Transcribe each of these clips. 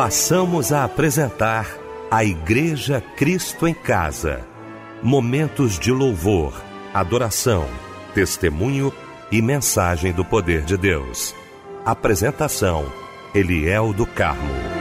passamos a apresentar a Igreja Cristo em Casa. Momentos de louvor, adoração, testemunho e mensagem do poder de Deus. Apresentação: Eliel do Carmo.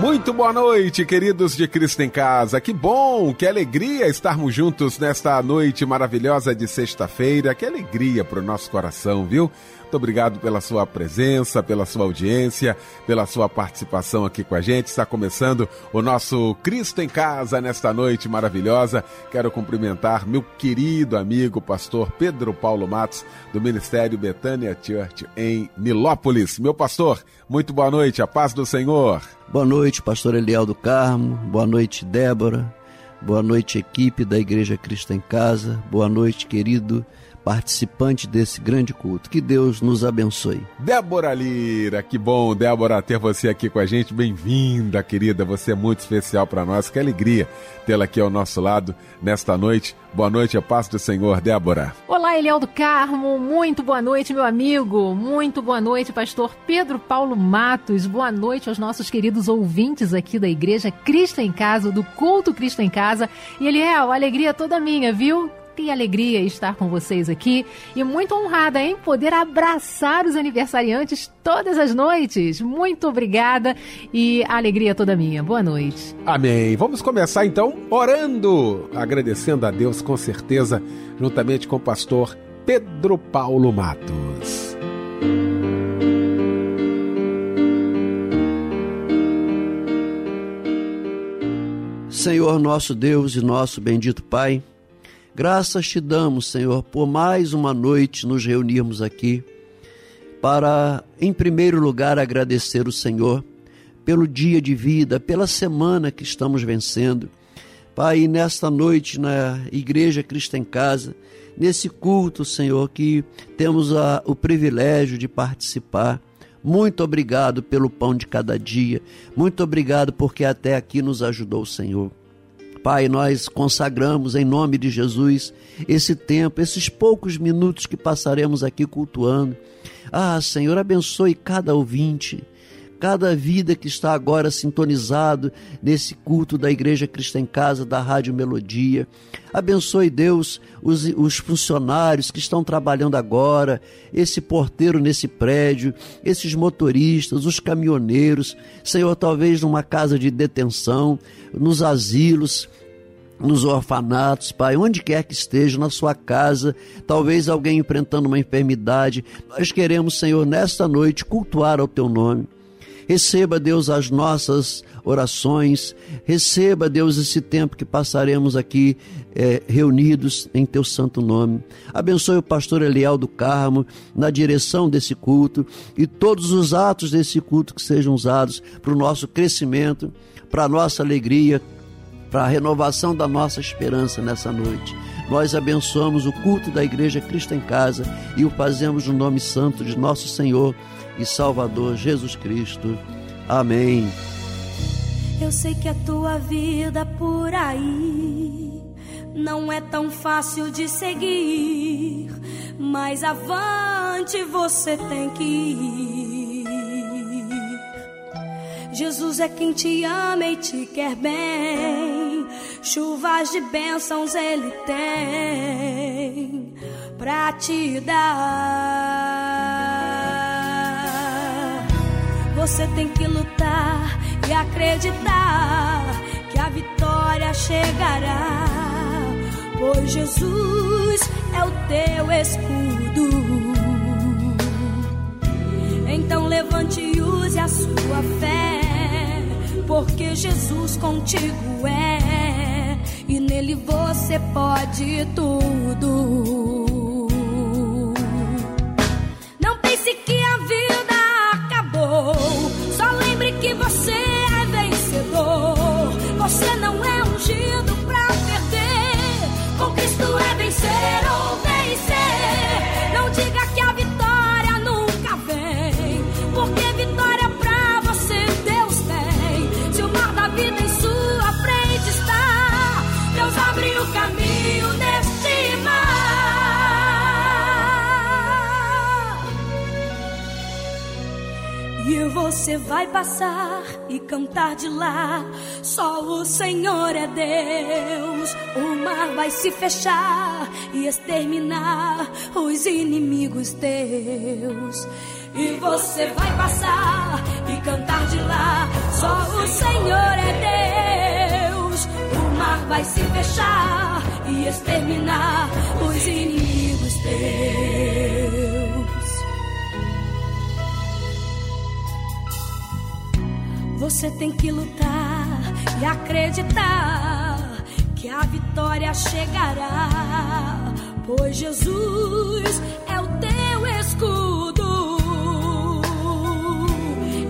Muito boa noite, queridos de Cristo em Casa. Que bom, que alegria estarmos juntos nesta noite maravilhosa de sexta-feira. Que alegria para o nosso coração, viu? Muito obrigado pela sua presença, pela sua audiência, pela sua participação aqui com a gente. Está começando o nosso Cristo em Casa nesta noite maravilhosa. Quero cumprimentar meu querido amigo, pastor Pedro Paulo Matos, do Ministério Betânia Church em Nilópolis. Meu pastor, muito boa noite, a paz do Senhor. Boa noite, pastor Eliel do Carmo. Boa noite, Débora. Boa noite, equipe da Igreja Cristo em Casa. Boa noite, querido participante desse grande culto. Que Deus nos abençoe. Débora Lira, que bom, Débora, ter você aqui com a gente. Bem-vinda, querida. Você é muito especial para nós. Que alegria tê-la aqui ao nosso lado nesta noite. Boa noite, a paz do Senhor, Débora. Olá, Eliel do Carmo. Muito boa noite, meu amigo. Muito boa noite, pastor Pedro Paulo Matos. Boa noite aos nossos queridos ouvintes aqui da Igreja Cristo em Casa, do Culto Cristo em Casa. E Eliel, alegria toda minha, viu? Que alegria estar com vocês aqui e muito honrada em poder abraçar os aniversariantes todas as noites. Muito obrigada e alegria toda minha. Boa noite. Amém. Vamos começar então orando, agradecendo a Deus com certeza, juntamente com o pastor Pedro Paulo Matos. Senhor nosso Deus e nosso bendito Pai, Graças te damos, Senhor, por mais uma noite nos reunirmos aqui para, em primeiro lugar, agradecer o Senhor pelo dia de vida, pela semana que estamos vencendo. Pai, nesta noite na Igreja Cristo em Casa, nesse culto, Senhor, que temos a, o privilégio de participar. Muito obrigado pelo pão de cada dia. Muito obrigado porque até aqui nos ajudou o Senhor. Pai, nós consagramos em nome de Jesus esse tempo, esses poucos minutos que passaremos aqui cultuando. Ah, Senhor, abençoe cada ouvinte, cada vida que está agora sintonizado nesse culto da Igreja Cristã em Casa, da Rádio Melodia. Abençoe, Deus, os, os funcionários que estão trabalhando agora, esse porteiro nesse prédio, esses motoristas, os caminhoneiros, Senhor, talvez numa casa de detenção, nos asilos, nos orfanatos, Pai, onde quer que esteja, na sua casa, talvez alguém enfrentando uma enfermidade. Nós queremos, Senhor, nesta noite cultuar ao Teu nome. Receba, Deus, as nossas orações. Receba, Deus, esse tempo que passaremos aqui é, reunidos em Teu santo nome. Abençoe o pastor Eliel do Carmo na direção desse culto e todos os atos desse culto que sejam usados para o nosso crescimento, para a nossa alegria, para a renovação da nossa esperança nessa noite. Nós abençoamos o culto da Igreja Cristo em Casa e o fazemos no nome santo de nosso Senhor e Salvador Jesus Cristo. Amém. Eu sei que a tua vida por aí não é tão fácil de seguir, mas avante você tem que ir. Jesus é quem te ama e te quer bem. Chuvas de bênçãos ele tem pra te dar. Você tem que lutar e acreditar que a vitória chegará. Pois Jesus é o teu escudo. Então levante e use a sua fé porque Jesus contigo é, e nele você pode tudo. Você vai passar e cantar de lá. Só o Senhor é Deus. O mar vai se fechar e exterminar os inimigos teus. E você vai passar e cantar de lá. Só o Senhor é Deus. O mar vai se fechar e exterminar os inimigos teus. Você tem que lutar e acreditar que a vitória chegará, pois Jesus é o teu escudo.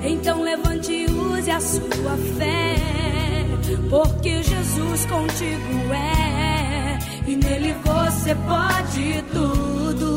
Então levante e use a sua fé, porque Jesus contigo é, e nele você pode tudo.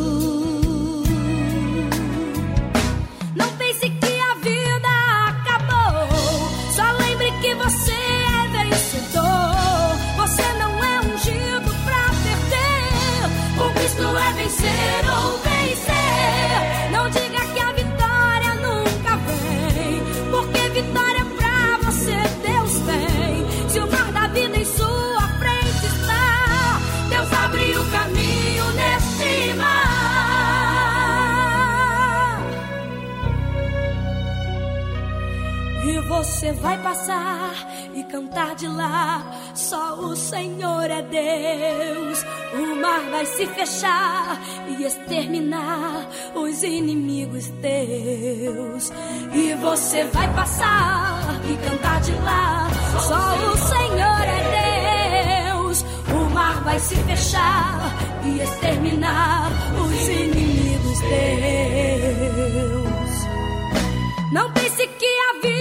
Você vai passar e cantar de lá. Só o Senhor é Deus. O mar vai se fechar e exterminar os inimigos teus. E você vai passar e cantar de lá. Só o Senhor é Deus. O mar vai se fechar e exterminar os inimigos teus. Não pense que a vida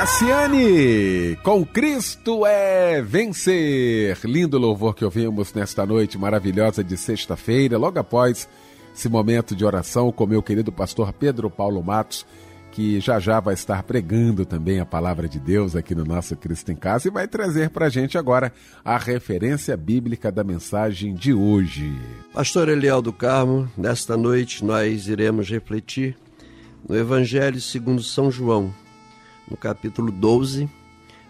Cassiane, com Cristo é vencer. Lindo louvor que ouvimos nesta noite maravilhosa de sexta-feira, logo após esse momento de oração com meu querido pastor Pedro Paulo Matos, que já já vai estar pregando também a palavra de Deus aqui no nosso Cristo em Casa e vai trazer para a gente agora a referência bíblica da mensagem de hoje. Pastor Eliel do Carmo, nesta noite nós iremos refletir no Evangelho segundo São João, no capítulo 12,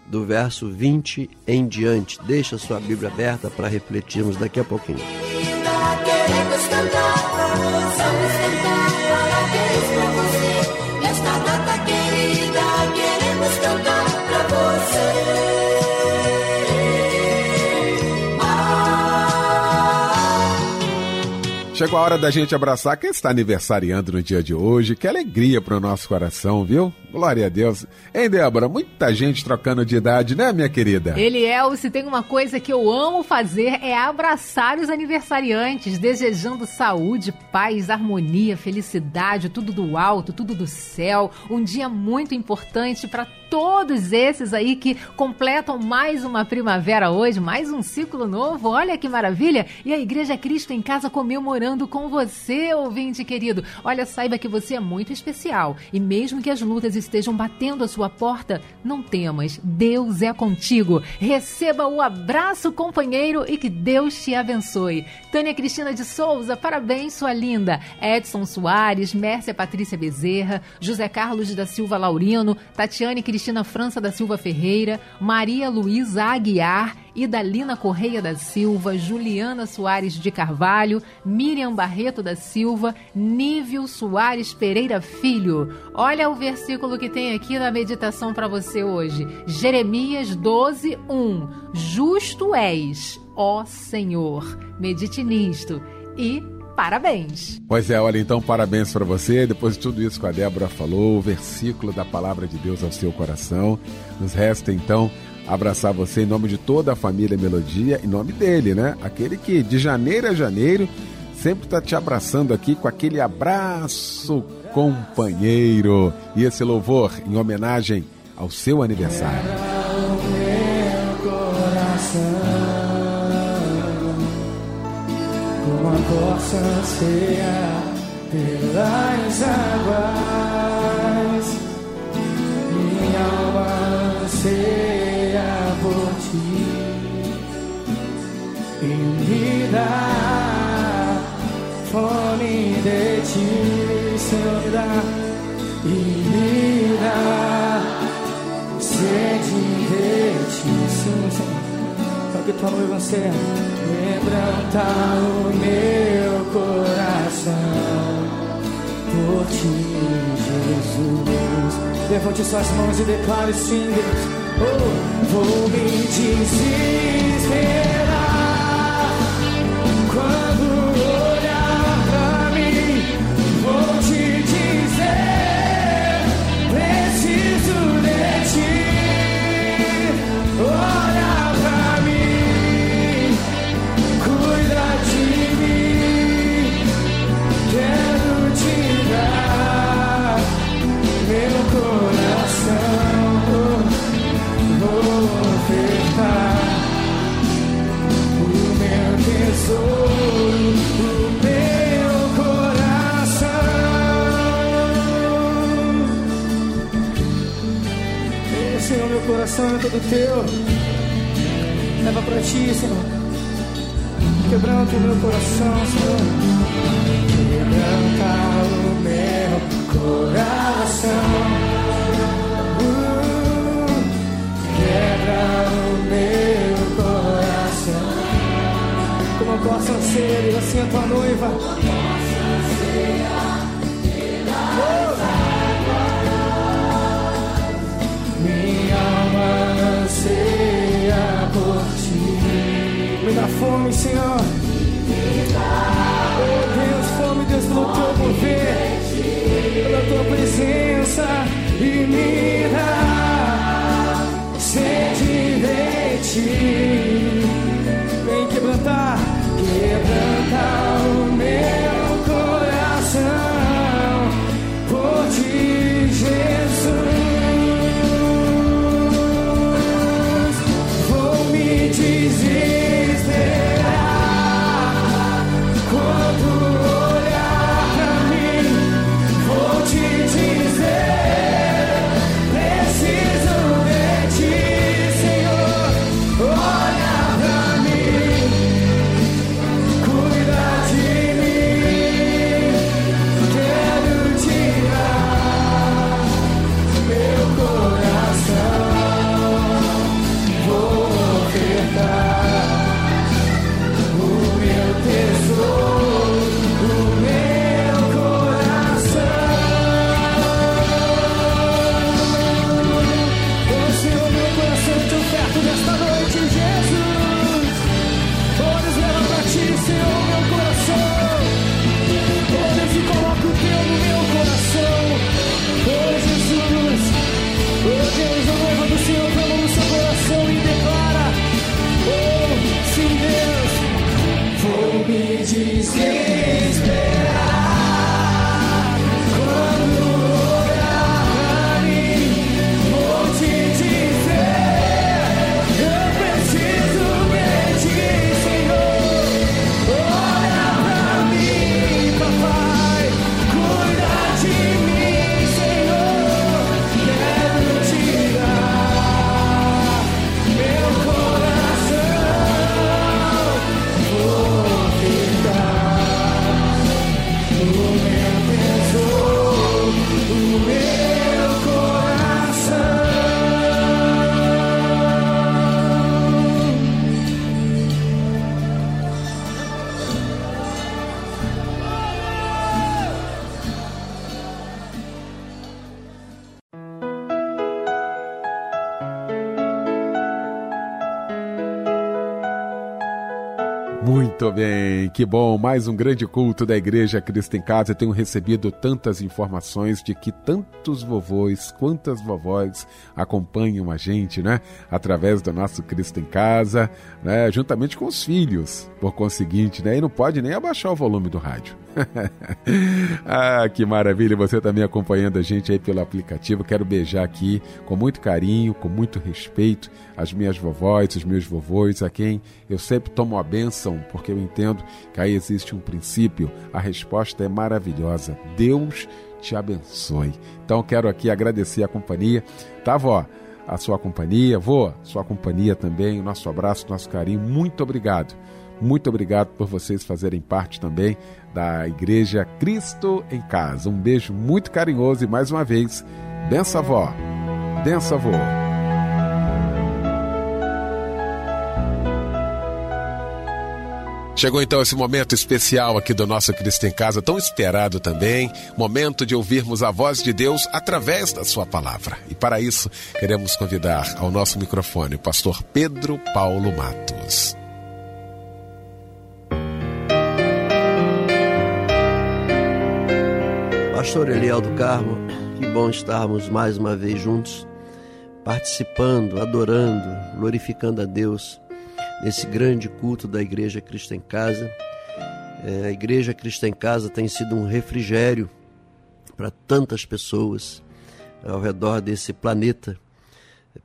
do verso 20 em diante. Deixa sua Bíblia aberta para refletirmos daqui a pouquinho. Queremos cantar, para você. Chegou a hora da gente abraçar quem está aniversariando no dia de hoje. Que alegria para o nosso coração, viu? Glória a Deus. Hein, Débora? Muita gente trocando de idade, né, minha querida? Eliel, se tem uma coisa que eu amo fazer é abraçar os aniversariantes, desejando saúde, paz, harmonia, felicidade, tudo do alto, tudo do céu. Um dia muito importante para todos esses aí que completam mais uma primavera hoje, mais um ciclo novo. Olha que maravilha! E a Igreja Cristo em Casa comemorando com você, ouvinte querido. Olha, saiba que você é muito especial e mesmo que as lutas estejam batendo a sua porta, não temas, Deus é contigo. Receba o abraço, companheiro, e que Deus te abençoe. Tânia Cristina de Souza, parabéns, sua linda. Edson Soares, Mércia Patrícia Bezerra, José Carlos da Silva Laurino, Tatiane Cristina França da Silva Ferreira, Maria Luísa Aguiar, Idalina Correia da Silva, Juliana Soares de Carvalho, Miriam Barreto da Silva, Nívio Soares Pereira Filho. Olha o versículo que tem aqui na meditação para você hoje. Jeremias 12, 1. Justo és, ó Senhor. Medite nisto. E parabéns. Pois é, olha, então parabéns para você. Depois de tudo isso que a Débora falou, o versículo da palavra de Deus ao seu coração. Nos resta então abraçar você em nome de toda a família Melodia, em nome dele, né? Aquele que de janeiro a janeiro sempre está te abraçando aqui com aquele abraço companheiro. E esse louvor em homenagem ao seu aniversário. Como a corça anseia pelas águas, minha alma anseia por ti e me dá fome de ti, Senhor, me dá e me dá sede de ti, Senhor. Para que tua noiva anseia quebranta o meu coração por ti, Jesus. Levante suas mãos e declare sim, Deus. Vou me desesperar que bom. Mais um grande culto da Igreja Cristo em Casa. Eu tenho recebido tantas informações de que tantos vovôs, quantas vovós acompanham a gente, né? Através do nosso Cristo em Casa, né? Juntamente com os filhos, por conseguinte, né? E não pode nem abaixar o volume do rádio. ah, que maravilha, você também acompanhando a gente aí pelo aplicativo. Quero beijar aqui com muito carinho, com muito respeito as minhas vovós, os meus vovôs, a quem eu sempre tomo a bênção, porque eu entendo que aí existe um princípio. A resposta é maravilhosa. Deus te abençoe. Então quero aqui agradecer a companhia. Tá, vó? A sua companhia, vô, sua companhia também, o nosso abraço, nosso carinho. Muito obrigado. Muito obrigado por vocês fazerem parte também da Igreja Cristo em Casa. Um beijo muito carinhoso e mais uma vez, benção avó, benção avô. Chegou então esse momento especial aqui do nosso Cristo em Casa, tão esperado também, momento de ouvirmos a voz de Deus através da sua palavra. E para isso, queremos convidar ao nosso microfone o pastor Pedro Paulo Matos. Pastor Eliel do Carmo, que bom estarmos mais uma vez juntos, participando, adorando, glorificando a Deus nesse grande culto da Igreja Cristo em Casa. É, a Igreja Cristo em Casa tem sido um refrigério para tantas pessoas ao redor desse planeta.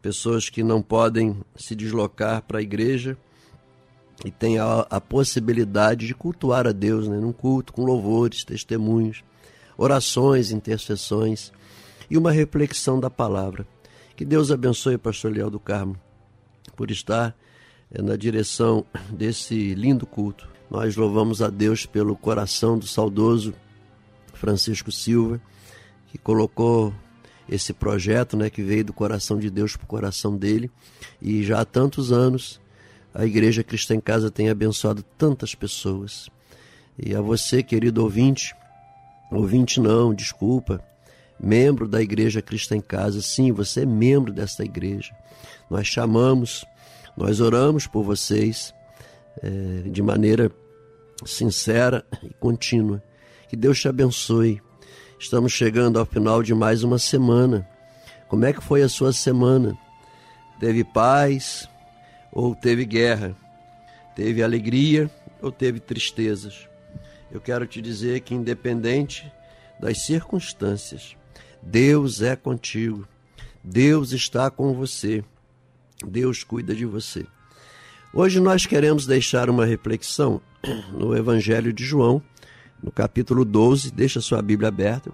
Pessoas que não podem se deslocar para a igreja e têm a, a possibilidade de cultuar a Deus né, num culto com louvores, testemunhos orações, intercessões e uma reflexão da palavra. Que Deus abençoe o pastor Leal do Carmo por estar eh, na direção desse lindo culto. Nós louvamos a Deus pelo coração do saudoso Francisco Silva, que colocou esse projeto, né, que veio do coração de Deus para o coração dele, e já há tantos anos a Igreja Cristã em Casa tem abençoado tantas pessoas. E a você, querido ouvinte, Ouvinte não, desculpa. Membro da Igreja Cristã em Casa, sim, você é membro desta igreja. Nós chamamos, nós oramos por vocês é, de maneira sincera e contínua. Que Deus te abençoe. Estamos chegando ao final de mais uma semana. Como é que foi a sua semana? Teve paz ou teve guerra? Teve alegria ou teve tristezas? Eu quero te dizer que, independente das circunstâncias, Deus é contigo, Deus está com você, Deus cuida de você. Hoje nós queremos deixar uma reflexão no Evangelho de João, no capítulo 12, deixa sua Bíblia aberta,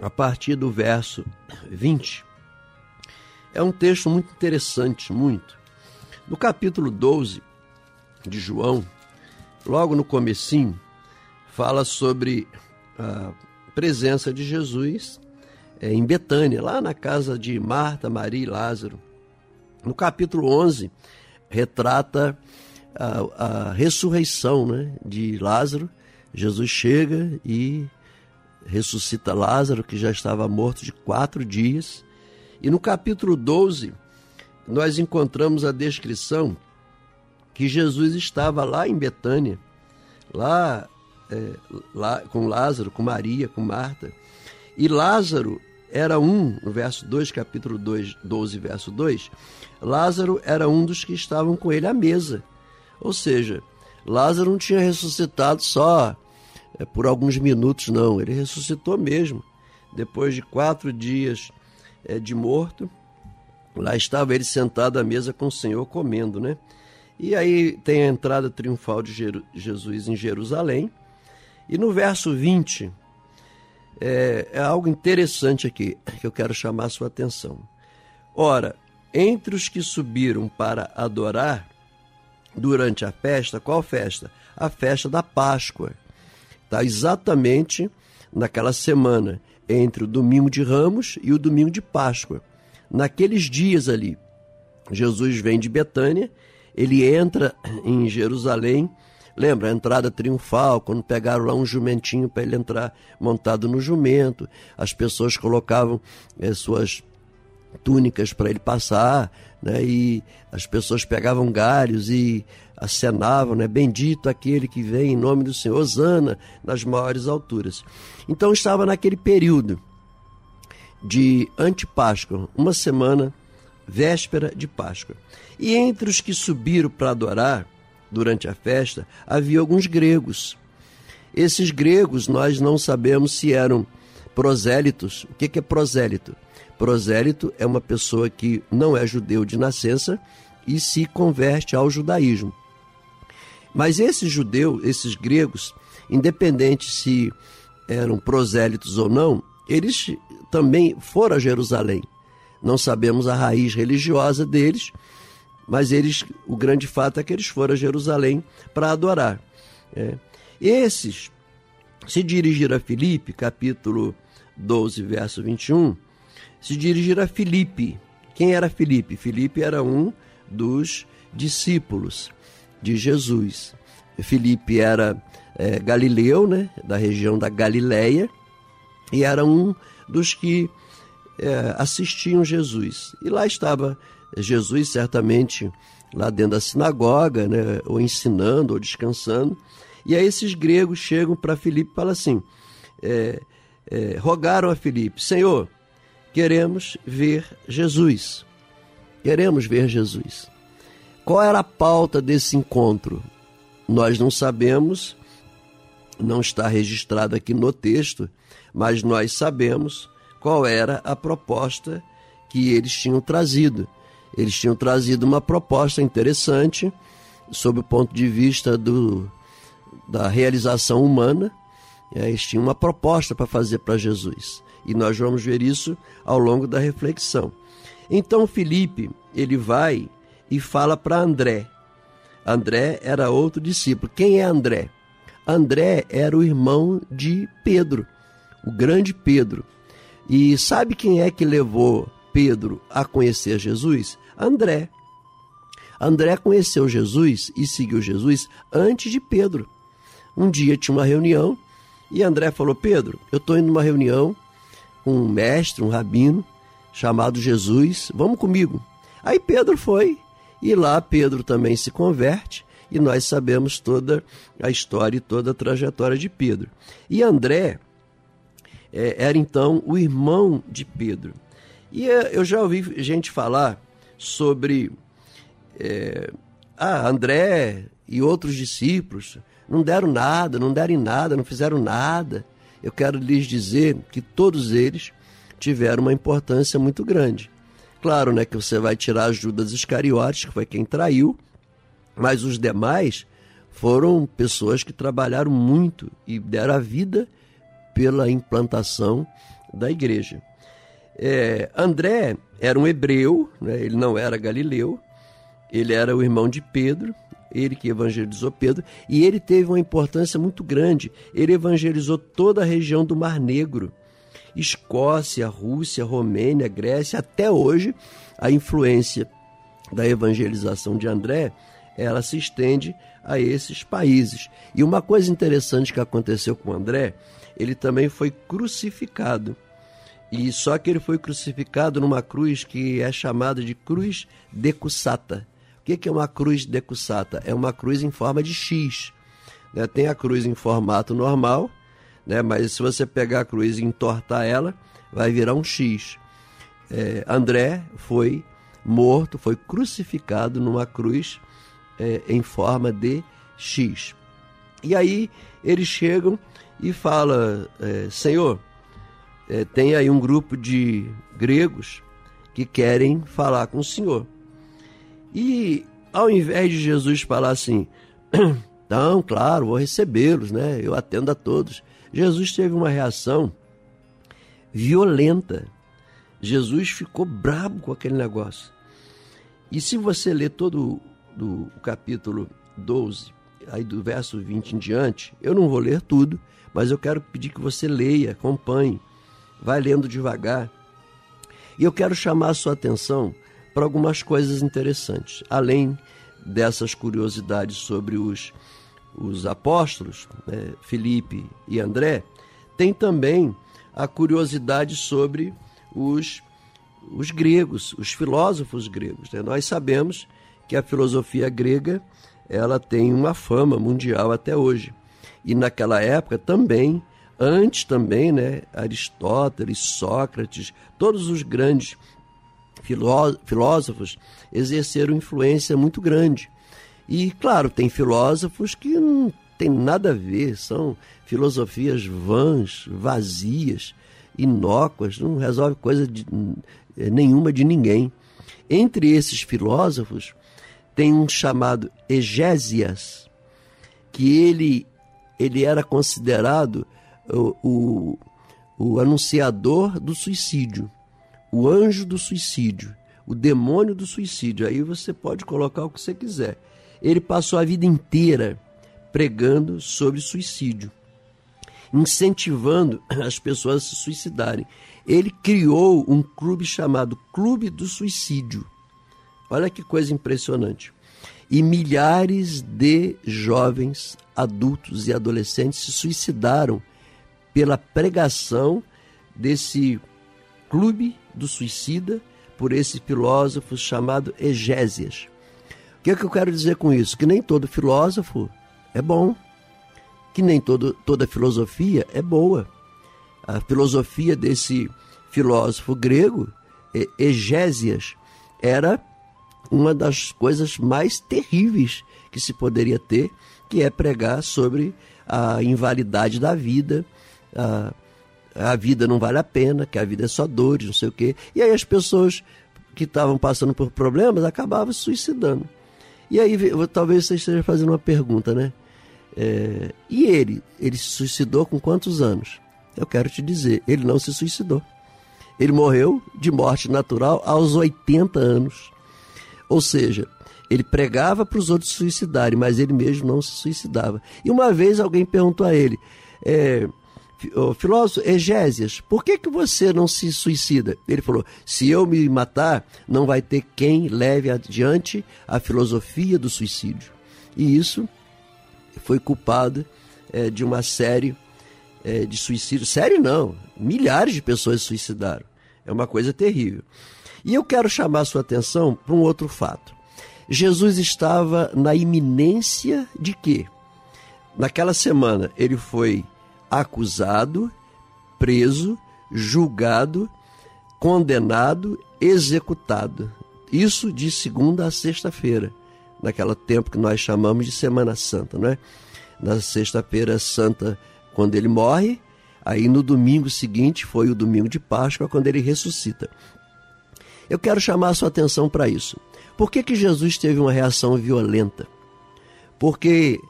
a partir do verso 20. É um texto muito interessante, muito. No capítulo 12 de João, logo no comecinho, fala sobre a presença de Jesus é, em Betânia, lá na casa de Marta, Maria e Lázaro. No capítulo 11, retrata a, a ressurreição né, de Lázaro. Jesus chega e ressuscita Lázaro, que já estava morto de quatro dias. E no capítulo 12, nós encontramos a descrição que Jesus estava lá em Betânia, lá, é, lá com Lázaro, com Maria, com Marta. E Lázaro era um, no verso 2, capítulo 2, 12, verso 2, Lázaro era um dos que estavam com ele à mesa. Ou seja, Lázaro não tinha ressuscitado só é, por alguns minutos, não. Ele ressuscitou mesmo. Depois de quatro dias é, de morto, lá estava ele sentado à mesa com o Senhor comendo, né? E aí tem a entrada triunfal de Jesus em Jerusalém. E no verso 20, é, é algo interessante aqui que eu quero chamar a sua atenção. Ora, entre os que subiram para adorar durante a festa, qual festa? A festa da Páscoa. Está exatamente naquela semana, entre o domingo de Ramos e o domingo de Páscoa. Naqueles dias ali, Jesus vem de Betânia ele entra em Jerusalém. Lembra a entrada triunfal, quando pegaram lá um jumentinho para ele entrar montado no jumento, as pessoas colocavam eh, suas túnicas para ele passar, né? E as pessoas pegavam galhos e acenavam, né? Bendito aquele que vem em nome do Senhor, Osana, nas maiores alturas. Então estava naquele período de antepáscoa, uma semana, véspera de Páscoa. E entre os que subiram para adorar durante a festa, havia alguns gregos. Esses gregos nós não sabemos se eram prosélitos. O que é prosélito? Prosélito é uma pessoa que não é judeu de nascença e se converte ao judaísmo. Mas esses judeus, esses gregos, independente se eram prosélitos ou não, eles também foram a Jerusalém. Não sabemos a raiz religiosa deles, mas eles, o grande fato é que eles foram a Jerusalém para adorar. É. Esses se dirigiram a Filipe, capítulo 12, verso 21, se dirigiram a Filipe. Quem era Filipe? Filipe era um dos discípulos de Jesus. Filipe era é, galileu, né, da região da Galileia, e era um dos que é, assistiam Jesus. E lá estava Jesus, certamente, lá dentro da sinagoga, né, ou ensinando, ou descansando. E aí esses gregos chegam para Filipe e falam assim: é, é, rogaram a Filipe, Senhor, queremos ver Jesus. Queremos ver Jesus. Qual era a pauta desse encontro? Nós não sabemos, não está registrado aqui no texto, mas nós sabemos qual era a proposta que eles tinham trazido. Eles tinham trazido uma proposta interessante sob o ponto de vista do, da realização humana. Eles tinham uma proposta para fazer para Jesus. E nós vamos ver isso ao longo da reflexão. Então Felipe, ele vai e fala para André. André era outro discípulo. Quem é André? André era o irmão de Pedro, o grande Pedro. E sabe quem é que levou Pedro a conhecer Jesus? André. André conheceu Jesus e seguiu Jesus antes de Pedro. Um dia tinha uma reunião e André falou: Pedro, eu estou indo numa reunião com um mestre, um rabino, chamado Jesus, vamos comigo. Aí Pedro foi e lá Pedro também se converte e nós sabemos toda a história e toda a trajetória de Pedro. E André é, era então o irmão de Pedro. E é, eu já ouvi gente falar sobre é, ah, André e outros discípulos não deram nada, não deram nada, não fizeram nada. Eu quero lhes dizer que todos eles tiveram uma importância muito grande. Claro, né, que você vai tirar Judas Iscariotes, que foi quem traiu, mas os demais foram pessoas que trabalharam muito e deram a vida pela implantação da igreja. É, André era um hebreu, né, ele não era galileu, ele era o irmão de Pedro, ele que evangelizou Pedro, e ele teve uma importância muito grande. Ele evangelizou toda a região do Mar Negro. Escócia, Rússia, Romênia, Grécia, até hoje a influência da evangelização de André, ela se estende a esses países. E uma coisa interessante que aconteceu com André, ele também foi crucificado. E só que ele foi crucificado numa cruz que é chamada de cruz decussata. O que é uma cruz decussata? É uma cruz em forma de X. Né? Tem a cruz em formato normal, né? mas se você pegar a cruz e entortar ela, vai virar um X. É, André foi morto, foi crucificado numa cruz é, em forma de X. E aí eles chegam e falam: é, Senhor, é, tem aí um grupo de gregos que querem falar com o Senhor. E ao invés de Jesus falar assim, então, claro, vou recebê-los, né? Eu atendo a todos. Jesus teve uma reação violenta. Jesus ficou brabo com aquele negócio. E se você ler todo do, o capítulo 12, aí do verso 20 em diante, eu não vou ler tudo, mas eu quero pedir que você leia, acompanhe, vai lendo devagar. E eu quero chamar a sua atenção para algumas coisas interessantes, além dessas curiosidades sobre os os apóstolos, né, Felipe e André, tem também a curiosidade sobre os, os gregos, os filósofos gregos. Né? Nós sabemos que a filosofia grega ela tem uma fama mundial até hoje. E naquela época também, antes também, né, Aristóteles, Sócrates, todos os grandes filósofos exerceram influência muito grande. E, claro, tem filósofos que não tem nada a ver, são filosofias vãs, vazias, inócuas, não resolve coisa de, nenhuma de ninguém. Entre esses filósofos, tem um chamado Egésias, que ele, ele era considerado o, o, o anunciador do suicídio, o anjo do suicídio, o demônio do suicídio. Aí você pode colocar o que você quiser. Ele passou a vida inteira pregando sobre suicídio, incentivando as pessoas a se suicidarem. Ele criou um clube chamado Clube do Suicídio Olha que coisa impressionante. E milhares de jovens, adultos e adolescentes se suicidaram pela pregação desse clube do suicida por esse filósofo chamado Egésias. O que, é que eu quero dizer com isso? Que nem todo filósofo é bom, que nem todo, toda filosofia é boa. A filosofia desse filósofo grego, Egésias, era uma das coisas mais terríveis que se poderia ter, que é pregar sobre a invalidade da vida, a, a vida não vale a pena, que a vida é só dores, não sei o quê. E aí as pessoas que estavam passando por problemas acabavam se suicidando. E aí talvez você esteja fazendo uma pergunta, né? É, e ele? Ele se suicidou com quantos anos? Eu quero te dizer, ele não se suicidou. Ele morreu de morte natural aos 80 anos. Ou seja, ele pregava para os outros suicidarem, mas ele mesmo não se suicidava. E uma vez alguém perguntou a ele, é, filósofo Egésias, por que, que você não se suicida? Ele falou: se eu me matar, não vai ter quem leve adiante a filosofia do suicídio. E isso foi culpado é, de uma série é, de suicídios. Série não, milhares de pessoas se suicidaram. É uma coisa terrível. E eu quero chamar a sua atenção para um outro fato. Jesus estava na iminência de quê? Naquela semana ele foi acusado, preso, julgado, condenado, executado. Isso de segunda a sexta-feira, naquele tempo que nós chamamos de Semana Santa, não é? Na sexta-feira santa, quando ele morre, aí no domingo seguinte foi o domingo de Páscoa, quando ele ressuscita. Eu quero chamar a sua atenção para isso. Por que, que Jesus teve uma reação violenta? Porque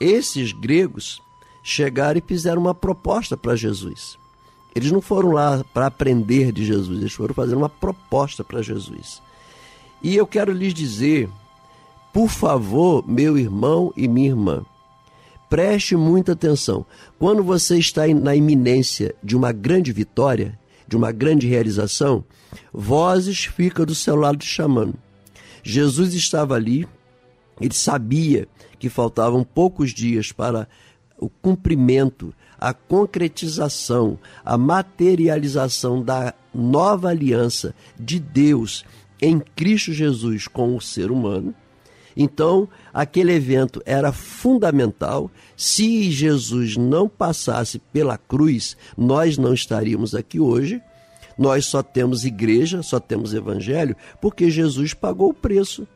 esses gregos chegaram e fizeram uma proposta para Jesus. Eles não foram lá para aprender de Jesus, eles foram fazer uma proposta para Jesus. E eu quero lhes dizer, por favor, meu irmão e minha irmã, preste muita atenção. Quando você está na iminência de uma grande vitória, de uma grande realização, vozes ficam do seu lado te chamando. Jesus estava ali, ele sabia que faltavam poucos dias para o cumprimento, a concretização, a materialização da nova aliança de Deus em Cristo Jesus com o ser humano. Então, aquele evento era fundamental. Se Jesus não passasse pela cruz, nós não estaríamos aqui hoje. Nós só temos igreja, só temos evangelho, porque Jesus pagou o preço.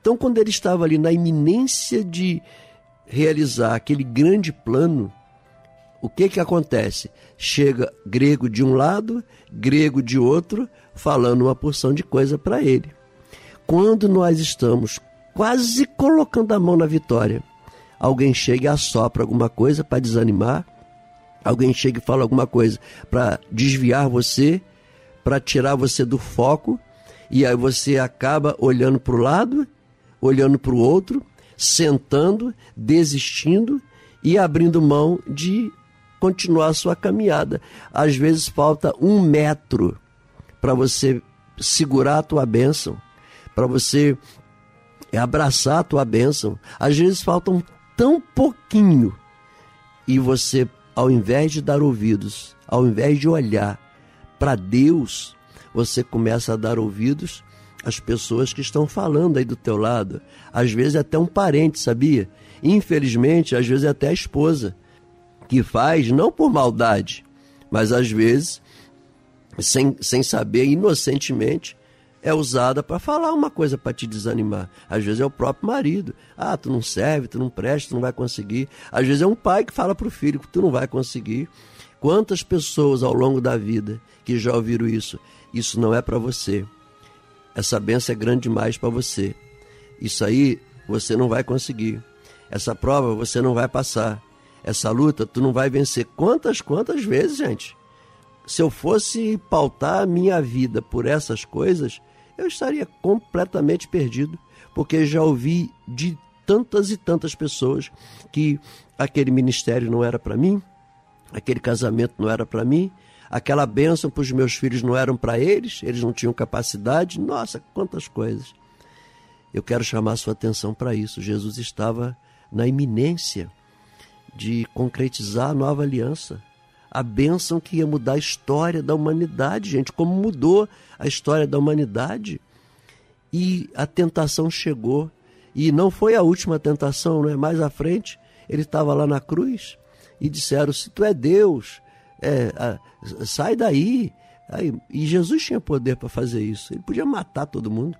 Então, quando ele estava ali na iminência de realizar aquele grande plano, o que que acontece? Chega grego de um lado, grego de outro, falando uma porção de coisa para ele. Quando nós estamos quase colocando a mão na vitória, alguém chega e assopra alguma coisa para desanimar, alguém chega e fala alguma coisa para desviar você, para tirar você do foco, e aí você acaba olhando para o lado, olhando para o outro, sentando, desistindo e abrindo mão de continuar a sua caminhada. Às vezes falta um metro para você segurar a tua bênção, para você abraçar a tua bênção. Às vezes faltam tão pouquinho e você, ao invés de dar ouvidos, ao invés de olhar para Deus, você começa a dar ouvidos às pessoas que estão falando aí do teu lado. Às vezes é até um parente, sabia? Infelizmente, às vezes é até a esposa, que faz não por maldade, mas às vezes, sem, sem saber, inocentemente, é usada para falar uma coisa para te desanimar. Às vezes é o próprio marido. Ah, tu não serve, tu não presta, tu não vai conseguir. Às vezes é um pai que fala para o filho que tu não vai conseguir. Quantas pessoas ao longo da vida que já ouviram isso? Isso não é para você. Essa benção é grande demais para você. Isso aí você não vai conseguir. Essa prova você não vai passar. Essa luta tu não vai vencer. Quantas, quantas vezes, gente? Se eu fosse pautar a minha vida por essas coisas, eu estaria completamente perdido, porque já ouvi de tantas e tantas pessoas que aquele ministério não era para mim, aquele casamento não era para mim, aquela bênção para os meus filhos não eram para eles, eles não tinham capacidade. Nossa, quantas coisas. Eu quero chamar a sua atenção para isso. Jesus estava na iminência de concretizar a nova aliança. A bênção que ia mudar a história da humanidade, gente, como mudou a história da humanidade. E a tentação chegou. E não foi a última tentação, não é? Mais à frente, ele estava lá na cruz e disseram: Se tu é Deus, é, a, sai daí. Aí, e Jesus tinha poder para fazer isso. Ele podia matar todo mundo.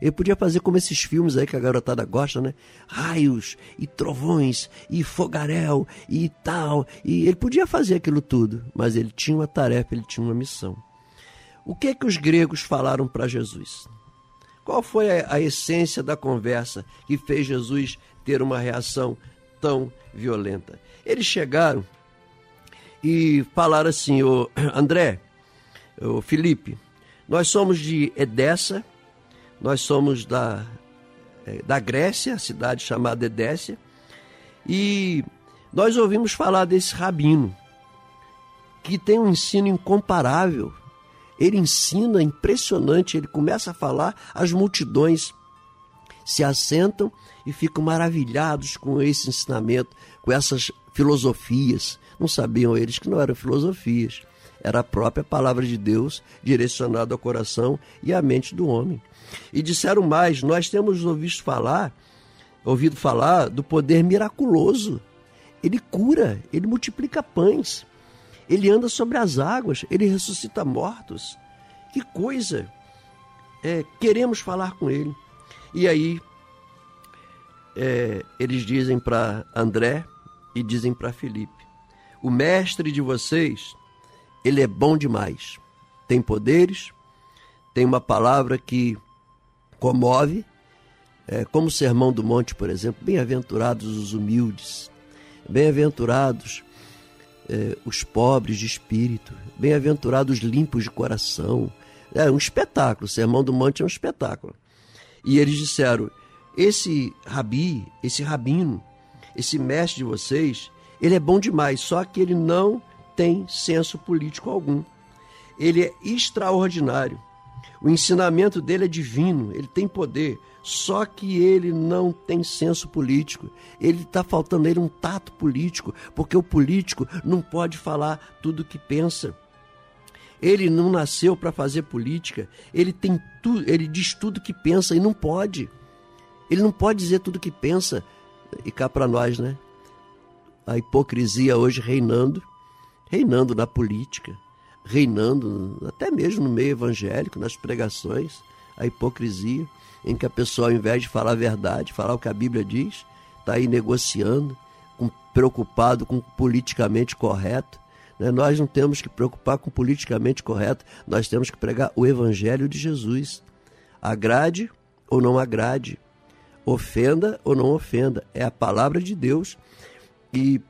Ele podia fazer como esses filmes aí que a garotada gosta, né? Raios e trovões e fogaréu e tal. E ele podia fazer aquilo tudo, mas ele tinha uma tarefa, ele tinha uma missão. O que é que os gregos falaram para Jesus? Qual foi a, a essência da conversa que fez Jesus ter uma reação tão violenta? Eles chegaram e falaram assim: o André, o Felipe, nós somos de Edessa, nós somos da, eh, da Grécia, cidade chamada Edécia, e nós ouvimos falar desse rabino, que tem um ensino incomparável. Ele ensina impressionante, ele começa a falar, as multidões se assentam e ficam maravilhados com esse ensinamento, com essas filosofias. Não sabiam eles que não eram filosofias, era a própria palavra de Deus direcionada ao coração e à mente do homem. E disseram mais: nós temos ouvido falar, ouvido falar do poder miraculoso. Ele cura, ele multiplica pães, ele anda sobre as águas, ele ressuscita mortos. Que coisa! É, queremos falar com ele. E aí, é, eles dizem para André e dizem para Felipe: o mestre de vocês, ele é bom demais. Tem poderes, tem uma palavra que comove, é, como o Sermão do Monte, por exemplo. Bem-aventurados os humildes, bem-aventurados é, os pobres de espírito, bem-aventurados os limpos de coração. É um espetáculo, o Sermão do Monte é um espetáculo. E eles disseram: esse rabi, esse rabino, esse mestre de vocês, ele é bom demais, só que ele não tem senso político algum. Ele é extraordinário. O ensinamento dele é divino, ele tem poder, só que ele não tem senso político. Ele está faltando ele um tato político, porque o político não pode falar tudo o que pensa. Ele não nasceu para fazer política. Ele tem tudo, ele diz tudo que pensa e não pode. Ele não pode dizer tudo que pensa. E cá para nós, né? A hipocrisia hoje reinando, reinando na política reinando, até mesmo no meio evangélico, nas pregações, a hipocrisia, em que a pessoa, ao invés de falar a verdade, falar o que a Bíblia diz, está aí negociando, com, preocupado com o politicamente correto. Né? Nós não temos que preocupar com o politicamente correto, nós temos que pregar o Evangelho de Jesus. Agrade ou não agrade, ofenda ou não ofenda, é a palavra de Deus. E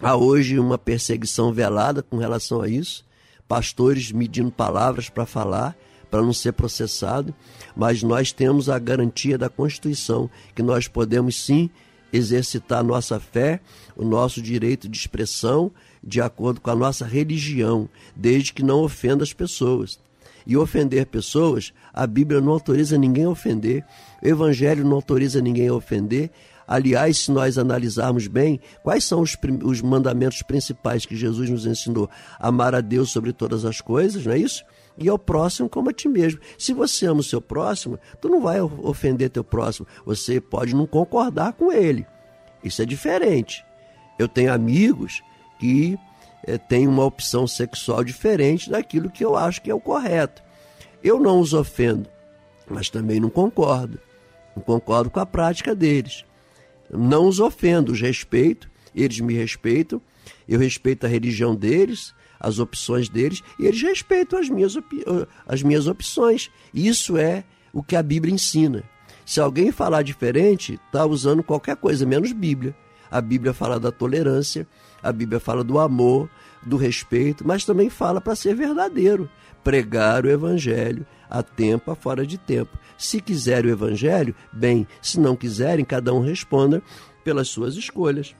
há hoje uma perseguição velada com relação a isso pastores medindo palavras para falar, para não ser processado, mas nós temos a garantia da Constituição que nós podemos sim exercitar nossa fé, o nosso direito de expressão, de acordo com a nossa religião, desde que não ofenda as pessoas. E ofender pessoas, a Bíblia não autoriza ninguém a ofender, o Evangelho não autoriza ninguém a ofender, Aliás, se nós analisarmos bem, quais são os, os mandamentos principais que Jesus nos ensinou? Amar a Deus sobre todas as coisas, não é isso? e ao próximo como a ti mesmo. Se você ama o seu próximo, tu não vai ofender teu próximo. Você pode não concordar com ele. Isso é diferente. Eu tenho amigos que é, têm uma opção sexual diferente daquilo que eu acho que é o correto. Eu não os ofendo, mas também não concordo. Não concordo com a prática deles. Não os ofendo, os respeito, eles me respeitam, eu respeito a religião deles, as opções deles, e eles respeitam as minhas, as minhas opções. Isso é o que a Bíblia ensina. Se alguém falar diferente, está usando qualquer coisa, menos Bíblia. A Bíblia fala da tolerância, a Bíblia fala do amor, do respeito, mas também fala para ser verdadeiro, pregar o Evangelho a tempo, a fora de tempo. Se quiserem o Evangelho, bem, se não quiserem, cada um responda pelas suas escolhas.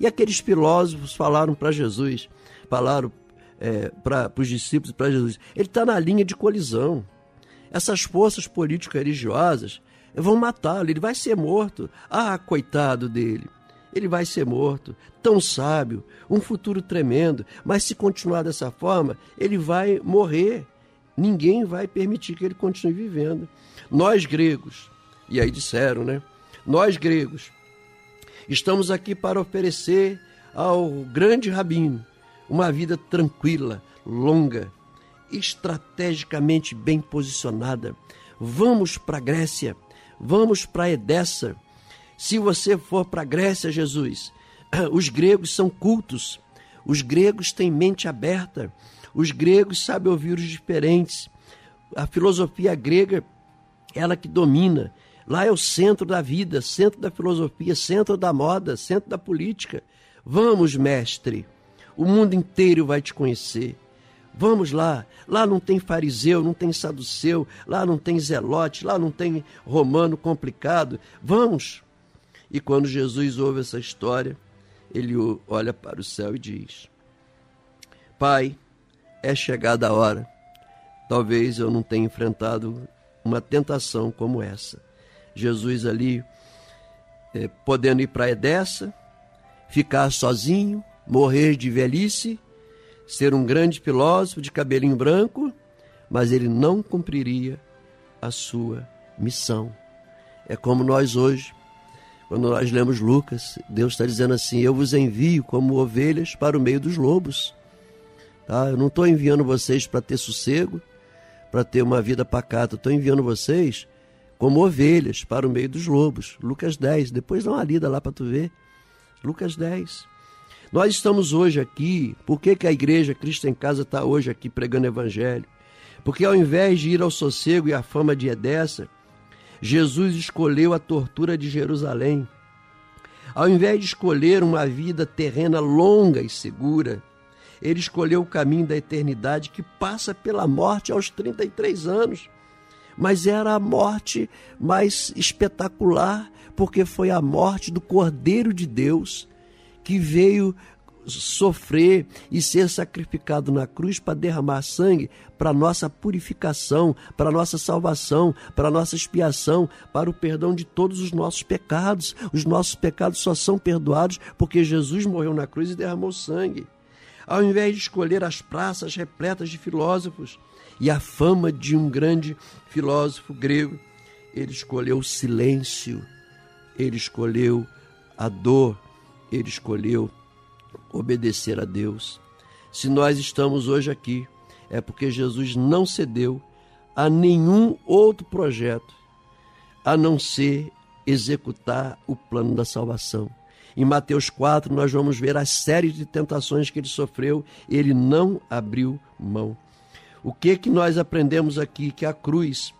E aqueles filósofos falaram para Jesus: falaram é, para os discípulos e para Jesus. Ele está na linha de colisão. Essas forças político-religiosas vão matá-lo, ele vai ser morto. Ah, coitado dele. Ele vai ser morto, tão sábio, um futuro tremendo, mas se continuar dessa forma, ele vai morrer. Ninguém vai permitir que ele continue vivendo. Nós gregos, e aí disseram, né? Nós gregos, estamos aqui para oferecer ao grande rabino uma vida tranquila, longa, estrategicamente bem posicionada. Vamos para a Grécia, vamos para Edessa. Se você for para a Grécia, Jesus, os gregos são cultos, os gregos têm mente aberta, os gregos sabem ouvir os diferentes. A filosofia grega, ela que domina. Lá é o centro da vida, centro da filosofia, centro da moda, centro da política. Vamos, mestre o mundo inteiro vai te conhecer. Vamos lá, lá não tem fariseu, não tem saduceu, lá não tem zelote, lá não tem romano complicado. Vamos! E quando Jesus ouve essa história, ele olha para o céu e diz: Pai, é chegada a hora. Talvez eu não tenha enfrentado uma tentação como essa. Jesus ali, é, podendo ir para Edessa, ficar sozinho, morrer de velhice, ser um grande filósofo de cabelinho branco, mas ele não cumpriria a sua missão. É como nós hoje, quando nós lemos Lucas, Deus está dizendo assim: Eu vos envio como ovelhas para o meio dos lobos. Tá? Eu não estou enviando vocês para ter sossego, para ter uma vida pacata, estou enviando vocês como ovelhas para o meio dos lobos. Lucas 10, depois dá uma lida lá para tu ver. Lucas 10. Nós estamos hoje aqui, por que, que a igreja Cristo em Casa está hoje aqui pregando evangelho? Porque ao invés de ir ao sossego e à fama de Edessa, Jesus escolheu a tortura de Jerusalém. Ao invés de escolher uma vida terrena longa e segura, ele escolheu o caminho da eternidade que passa pela morte aos 33 anos. Mas era a morte mais espetacular, porque foi a morte do Cordeiro de Deus que veio sofrer e ser sacrificado na cruz para derramar sangue para nossa purificação, para nossa salvação, para nossa expiação, para o perdão de todos os nossos pecados. Os nossos pecados só são perdoados porque Jesus morreu na cruz e derramou sangue. Ao invés de escolher as praças repletas de filósofos e a fama de um grande filósofo grego, ele escolheu o silêncio, ele escolheu a dor, ele escolheu obedecer a Deus. Se nós estamos hoje aqui, é porque Jesus não cedeu a nenhum outro projeto a não ser executar o plano da salvação. Em Mateus 4, nós vamos ver as séries de tentações que ele sofreu, ele não abriu mão. O que que nós aprendemos aqui? Que a cruz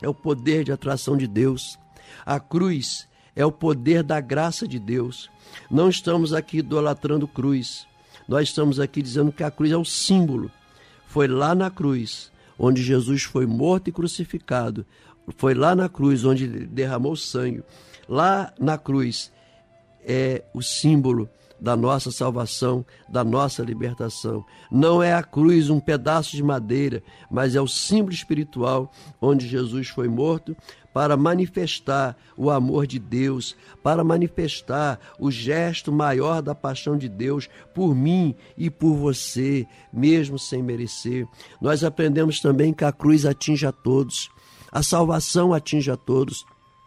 é o poder de atração de Deus. A cruz é o poder da graça de Deus. Não estamos aqui idolatrando cruz. Nós estamos aqui dizendo que a cruz é o símbolo. Foi lá na cruz onde Jesus foi morto e crucificado. Foi lá na cruz onde derramou sangue. Lá na cruz é o símbolo da nossa salvação, da nossa libertação. Não é a cruz um pedaço de madeira, mas é o símbolo espiritual onde Jesus foi morto para manifestar o amor de Deus, para manifestar o gesto maior da paixão de Deus por mim e por você, mesmo sem merecer. Nós aprendemos também que a cruz atinge a todos, a salvação atinge a todos,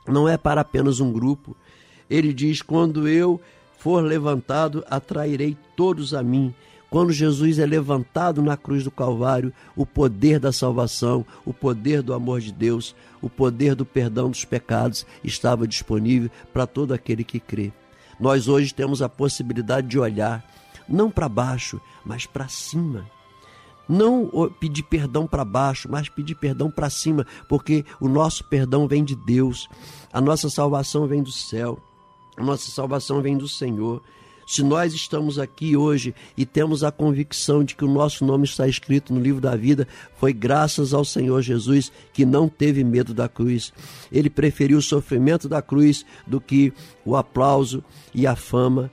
não é para apenas um grupo. Ele diz: quando eu for levantado, atrairei todos a mim. Quando Jesus é levantado na cruz do Calvário, o poder da salvação, o poder do amor de Deus, o poder do perdão dos pecados estava disponível para todo aquele que crê. Nós hoje temos a possibilidade de olhar não para baixo, mas para cima. Não pedir perdão para baixo, mas pedir perdão para cima, porque o nosso perdão vem de Deus, a nossa salvação vem do céu, nossa salvação vem do Senhor. Se nós estamos aqui hoje e temos a convicção de que o nosso nome está escrito no livro da vida, foi graças ao Senhor Jesus que não teve medo da cruz. Ele preferiu o sofrimento da cruz do que o aplauso e a fama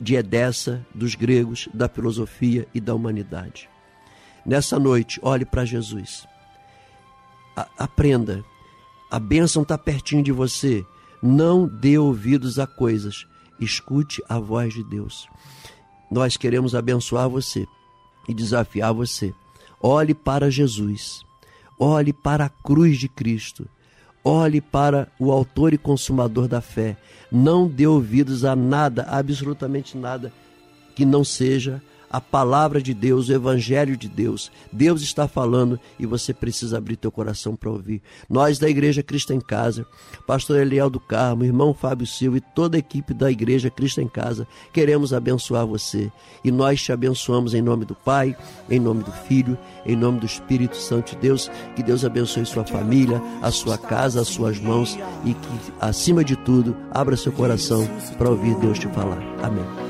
de Edessa, dos gregos, da filosofia e da humanidade. Nessa noite, olhe para Jesus. A aprenda. A bênção está pertinho de você. Não dê ouvidos a coisas escute a voz de Deus. Nós queremos abençoar você e desafiar você. Olhe para Jesus, olhe para a cruz de Cristo, olhe para o Autor e Consumador da fé. Não dê ouvidos a nada, absolutamente nada, que não seja a palavra de Deus, o evangelho de Deus. Deus está falando e você precisa abrir teu coração para ouvir. Nós da Igreja Cristo em Casa, pastor Eliel do Carmo, irmão Fábio Silva e toda a equipe da Igreja Cristo em Casa, queremos abençoar você. E nós te abençoamos em nome do Pai, em nome do Filho, em nome do Espírito Santo de Deus. Que Deus abençoe sua família, a sua casa, as suas mãos e que, acima de tudo, abra seu coração para ouvir Deus te falar. Amém.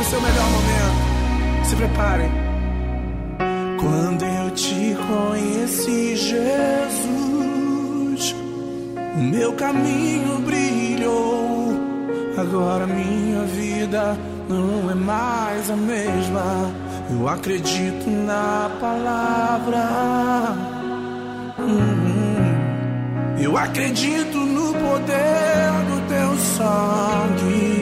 O seu melhor momento. Se preparem. Quando eu te conheci, Jesus, o meu caminho brilhou. Agora minha vida não é mais a mesma. Eu acredito na palavra. Hum, eu acredito no poder do teu sangue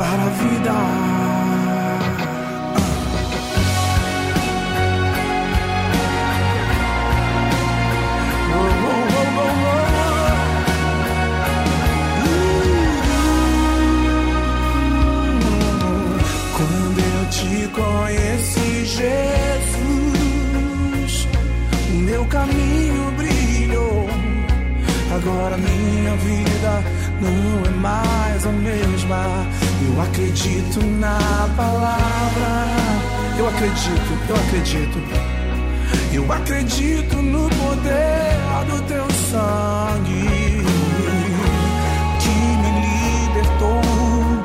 para a vida. conheci, Jesus, o meu caminho Agora minha vida não é mais a mesma. Eu acredito na palavra. Eu acredito, eu acredito. Eu acredito no poder do teu sangue que me libertou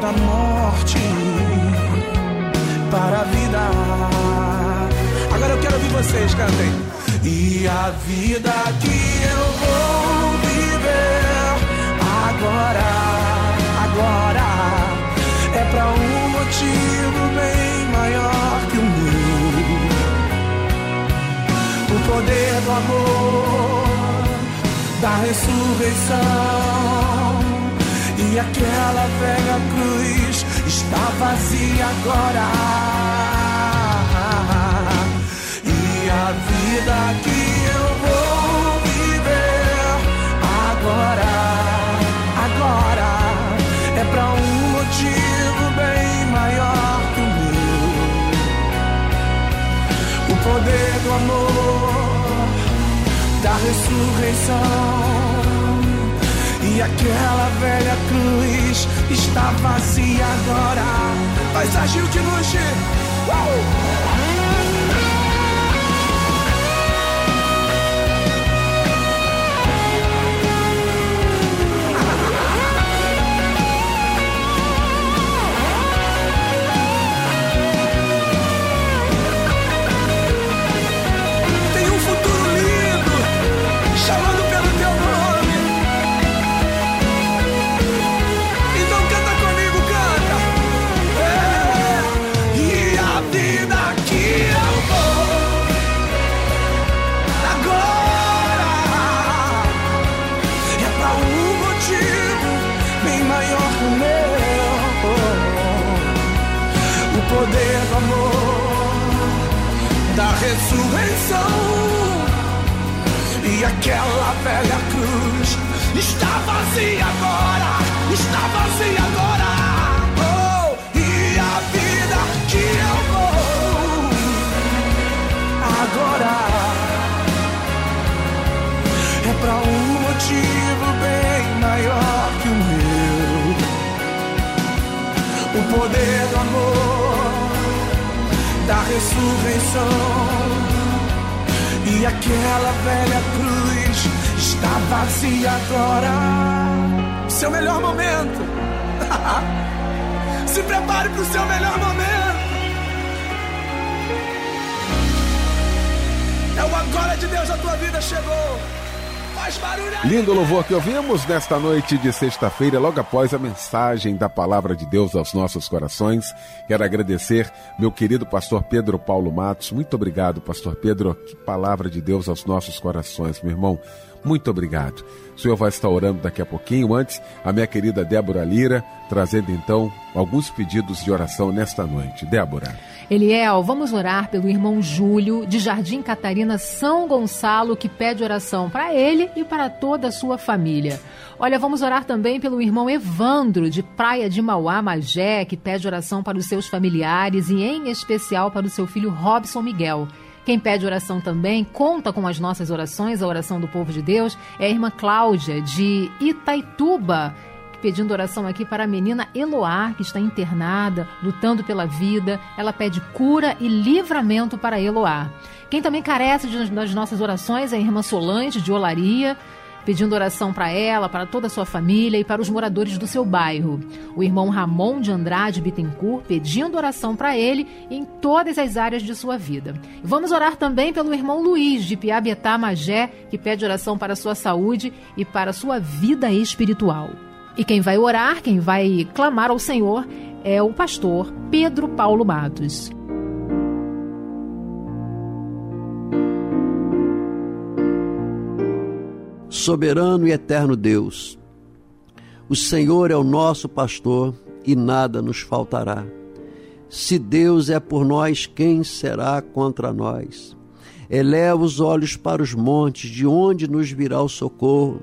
da morte para a vida. Agora eu quero ouvir vocês, cantem. E a vida que eu vou agora, agora pra um motivo bem maior que o meu. O poder do amor, da ressurreição e aquela velha cruz está vazia agora. E a vida que poder do amor, da ressurreição. E aquela velha cruz está vazia agora. Mas agiu de luxo. Uh! Ressurreição. E aquela velha cruz está vazia agora, está vazia agora. Oh, e a vida que eu vou agora é para um motivo bem maior que o meu. O poder da ressurreição. E aquela velha cruz está vazia agora. Seu melhor momento. Se prepare para o seu melhor momento. É o agora de Deus, a tua vida chegou. Lindo louvor que ouvimos nesta noite de sexta-feira, logo após a mensagem da palavra de Deus aos nossos corações. Quero agradecer meu querido pastor Pedro Paulo Matos. Muito obrigado, pastor Pedro. Que palavra de Deus aos nossos corações, meu irmão. Muito obrigado. O senhor vai estar orando daqui a pouquinho. Antes, a minha querida Débora Lira, trazendo então alguns pedidos de oração nesta noite. Débora. Eliel, vamos orar pelo irmão Júlio, de Jardim Catarina, São Gonçalo, que pede oração para ele e para toda a sua família. Olha, vamos orar também pelo irmão Evandro, de Praia de Mauá, Magé, que pede oração para os seus familiares e, em especial, para o seu filho Robson Miguel. Quem pede oração também, conta com as nossas orações, a oração do povo de Deus, é a irmã Cláudia, de Itaituba, pedindo oração aqui para a menina Eloá, que está internada, lutando pela vida. Ela pede cura e livramento para Eloá. Quem também carece de- das nossas orações é a irmã Solange, de Olaria, pedindo oração para ela, para toda a sua família e para os moradores do seu bairro. O irmão Ramon de Andrade Bittencourt pedindo oração para ele em todas as áreas de sua vida. Vamos orar também pelo irmão Luiz de Piabetá Magé, que pede oração para sua saúde e para sua vida espiritual. E quem vai orar, quem vai clamar ao Senhor é o pastor Pedro Paulo Matos. Soberano e eterno Deus, o Senhor é o nosso pastor e nada nos faltará. Se Deus é por nós, quem será contra nós? Eleva os olhos para os montes, de onde nos virá o socorro?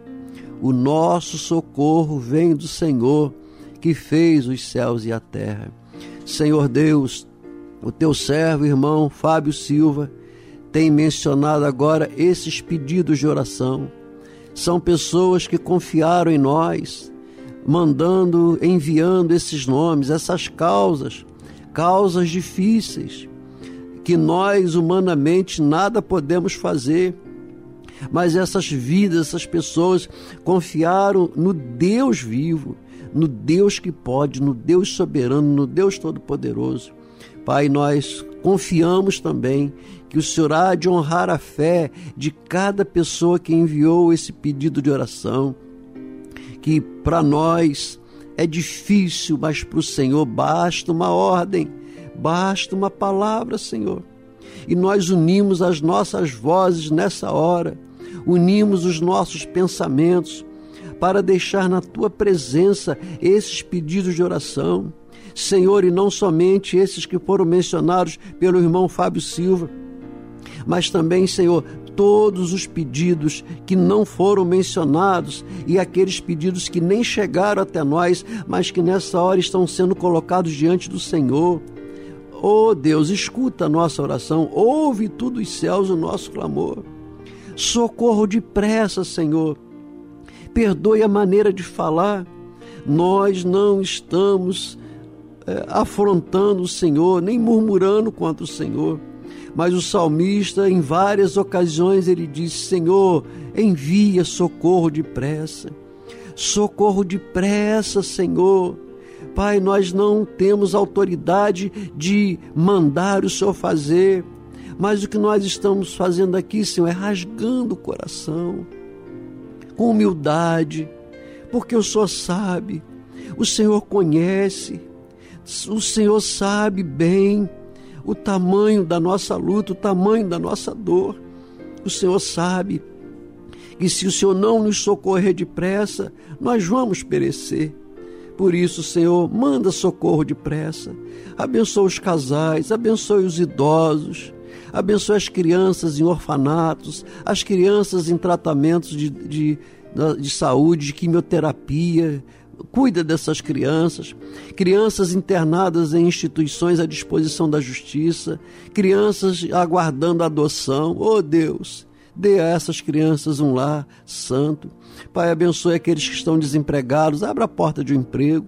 O nosso socorro vem do Senhor, que fez os céus e a terra. Senhor Deus, o teu servo, irmão Fábio Silva, tem mencionado agora esses pedidos de oração. São pessoas que confiaram em nós, mandando, enviando esses nomes, essas causas, causas difíceis, que nós humanamente nada podemos fazer. Mas essas vidas, essas pessoas confiaram no Deus vivo, no Deus que pode, no Deus soberano, no Deus todo-poderoso. Pai, nós confiamos também que o Senhor há de honrar a fé de cada pessoa que enviou esse pedido de oração, que para nós é difícil, mas para o Senhor basta uma ordem, basta uma palavra, Senhor. E nós unimos as nossas vozes nessa hora, unimos os nossos pensamentos para deixar na tua presença esses pedidos de oração. Senhor, e não somente esses que foram mencionados pelo irmão Fábio Silva, mas também, Senhor, todos os pedidos que não foram mencionados e aqueles pedidos que nem chegaram até nós, mas que nessa hora estão sendo colocados diante do Senhor. Oh Deus, escuta a nossa oração, ouve tudo os céus o nosso clamor. Socorro depressa, Senhor. Perdoe a maneira de falar. Nós não estamos é, afrontando o Senhor, nem murmurando contra o Senhor. Mas o salmista, em várias ocasiões, ele disse: Senhor, envia socorro depressa. Socorro depressa, Senhor. Pai, nós não temos autoridade de mandar o Senhor fazer, mas o que nós estamos fazendo aqui, Senhor, é rasgando o coração, com humildade, porque o Senhor sabe, o Senhor conhece, o Senhor sabe bem o tamanho da nossa luta, o tamanho da nossa dor. O Senhor sabe que se o Senhor não nos socorrer depressa, nós vamos perecer. Por isso, Senhor, manda socorro depressa. Abençoa os casais, abençoe os idosos, Abençoe as crianças em orfanatos, as crianças em tratamentos de, de, de saúde, de quimioterapia, cuida dessas crianças, crianças internadas em instituições à disposição da justiça, crianças aguardando adoção. Oh Deus, dê a essas crianças um lar santo. Pai, abençoe aqueles que estão desempregados, abra a porta de um emprego.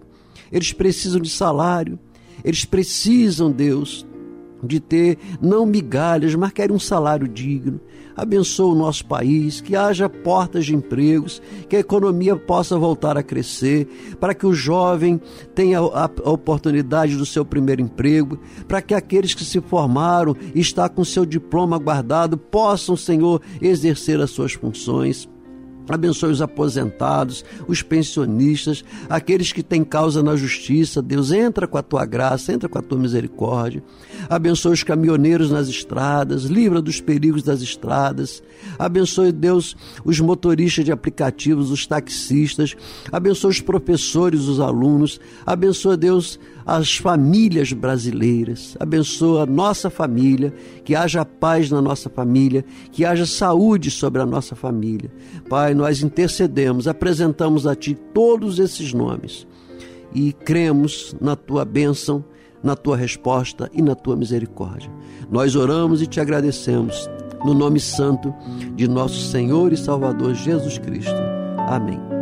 Eles precisam de salário, eles precisam, Deus, de ter não migalhas, mas querem um salário digno. Abençoa o nosso país, que haja portas de empregos, que a economia possa voltar a crescer, para que o jovem tenha a, oportunidade do seu primeiro emprego, para que aqueles que se formaram e estão com seu diploma guardado possam, Senhor, exercer as suas funções. Abençoe os aposentados, os pensionistas, aqueles que têm causa na justiça. Deus, entra com a tua graça, entra com a tua misericórdia. Abençoe os caminhoneiros nas estradas, livra dos perigos das estradas. Abençoe, Deus, os motoristas de aplicativos, os taxistas. Abençoe os professores, os alunos. Abençoe, Deus, as famílias brasileiras. Abençoa a nossa família, que haja paz na nossa família, que haja saúde sobre a nossa família. Pai, nós intercedemos, apresentamos a Ti todos esses nomes e cremos na Tua bênção, na Tua resposta e na Tua misericórdia. Nós oramos e te agradecemos no nome santo de nosso Senhor e Salvador Jesus Cristo. Amém.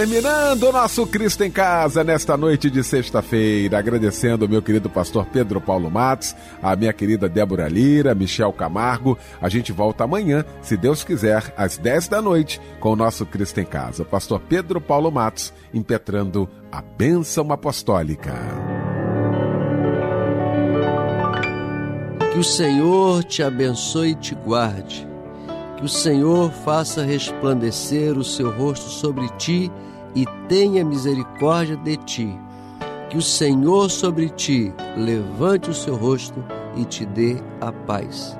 Terminando o nosso Cristo em Casa nesta noite de sexta-feira, agradecendo ao meu querido pastor Pedro Paulo Matos, a minha querida Débora Lira, Michel Camargo. A gente volta amanhã, se Deus quiser, às 10 da noite, com o nosso Cristo em Casa. Pastor Pedro Paulo Matos, impetrando a bênção apostólica. Que o Senhor te abençoe e te guarde. Que o Senhor faça resplandecer o seu rosto sobre ti e tenha misericórdia de ti. Que o Senhor sobre ti levante o seu rosto e te dê a paz.